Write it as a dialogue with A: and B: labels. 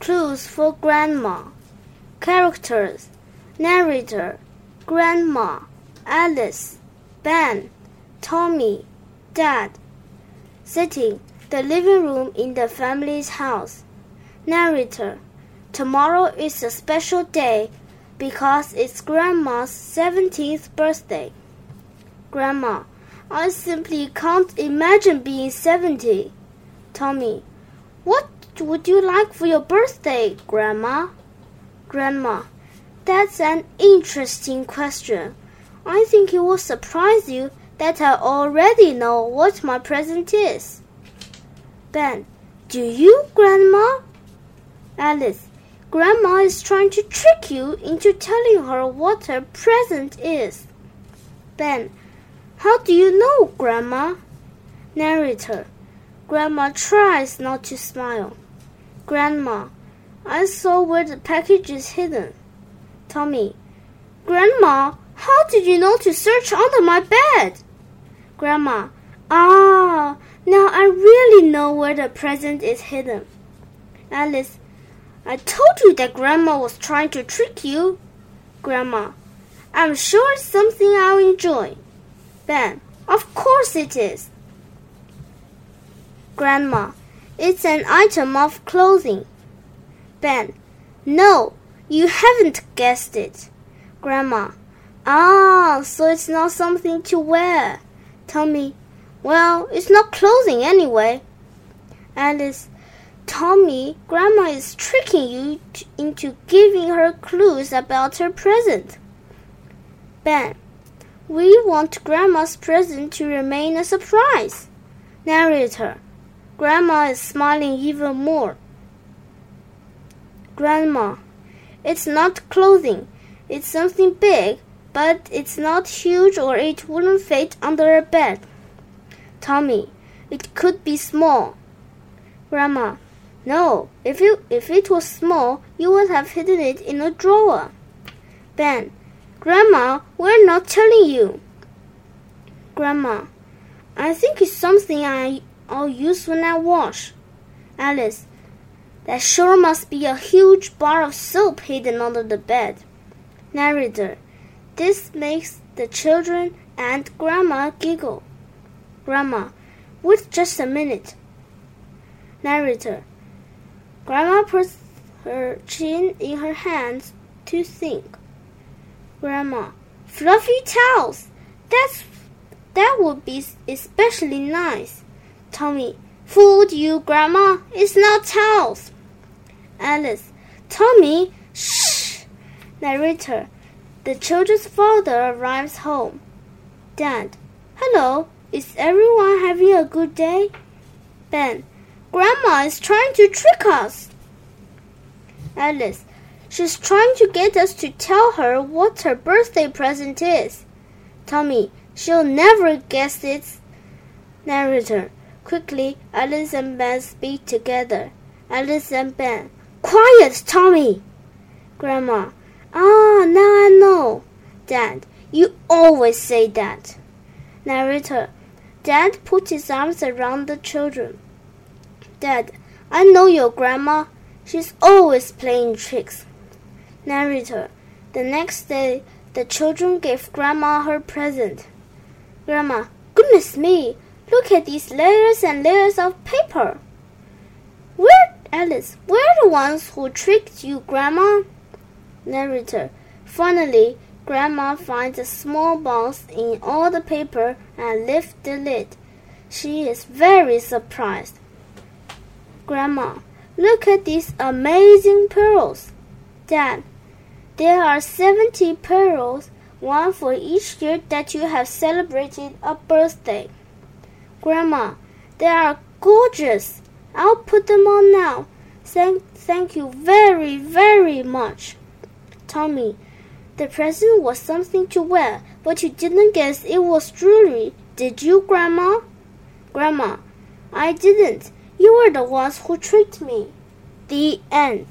A: Clues for Grandma. Characters Narrator Grandma Alice Ben Tommy Dad Setting The living room in the family's house. Narrator Tomorrow is a special day because it's Grandma's 17th birthday. Grandma I simply can't imagine being 70. Tommy What would you like for your birthday, Grandma? Grandma, that's an interesting question. I think it will surprise you that I already know what my present is. Ben, do you, Grandma? Alice, Grandma is trying to trick you into telling her what her present is. Ben, how do you know, Grandma? Narrator, Grandma tries not to smile. Grandma, I saw where the package is hidden. Tommy, Grandma, how did you know to search under my bed? Grandma, ah, now I really know where the present is hidden. Alice, I told you that Grandma was trying to trick you. Grandma, I'm sure it's something I'll enjoy. Ben, of course it is. Grandma, it's an item of clothing. Ben, no, you haven't guessed it. Grandma, ah, so it's not something to wear. Tommy, well, it's not clothing anyway. Alice, Tommy, Grandma is tricking you into giving her clues about her present. Ben, we want Grandma's present to remain a surprise. Narrator, Grandma is smiling even more. Grandma, it's not clothing. It's something big, but it's not huge or it wouldn't fit under a bed. Tommy, it could be small. Grandma, no, if it, if it was small, you would have hidden it in a drawer. Ben, Grandma, we're not telling you. Grandma, I think it's something I I'll use when I wash. Alice, that sure must be a huge bar of soap hidden under the bed. Narrator, this makes the children and Grandma giggle. Grandma, wait just a minute. Narrator, Grandma puts her chin in her hands to think. Grandma, fluffy towels. That's that would be especially nice. Tommy, fooled you, Grandma. It's not towels. Alice, Tommy, shh. Narrator, the children's father arrives home. Dad, hello. Is everyone having a good day? Ben, Grandma is trying to trick us. Alice, she's trying to get us to tell her what her birthday present is. Tommy, she'll never guess it. Narrator, Quickly, Alice and Ben speak together. Alice and Ben. Quiet, Tommy! Grandma. Ah, now I know. Dad, you always say that. Narrator. Dad put his arms around the children. Dad, I know your grandma. She's always playing tricks. Narrator. The next day, the children gave Grandma her present. Grandma, goodness me, Look at these layers and layers of paper. We're Alice, we're the ones who tricked you, Grandma. Narrator. Finally, Grandma finds a small box in all the paper and lifts the lid. She is very surprised. Grandma, look at these amazing pearls. Dad, there are 70 pearls, one for each year that you have celebrated a birthday. Grandma, they are gorgeous. I'll put them on now. Thank, thank you very, very much. Tommy, the present was something to wear, but you didn't guess it was jewelry, did you, Grandma? Grandma, I didn't. You were the ones who tricked me. The end.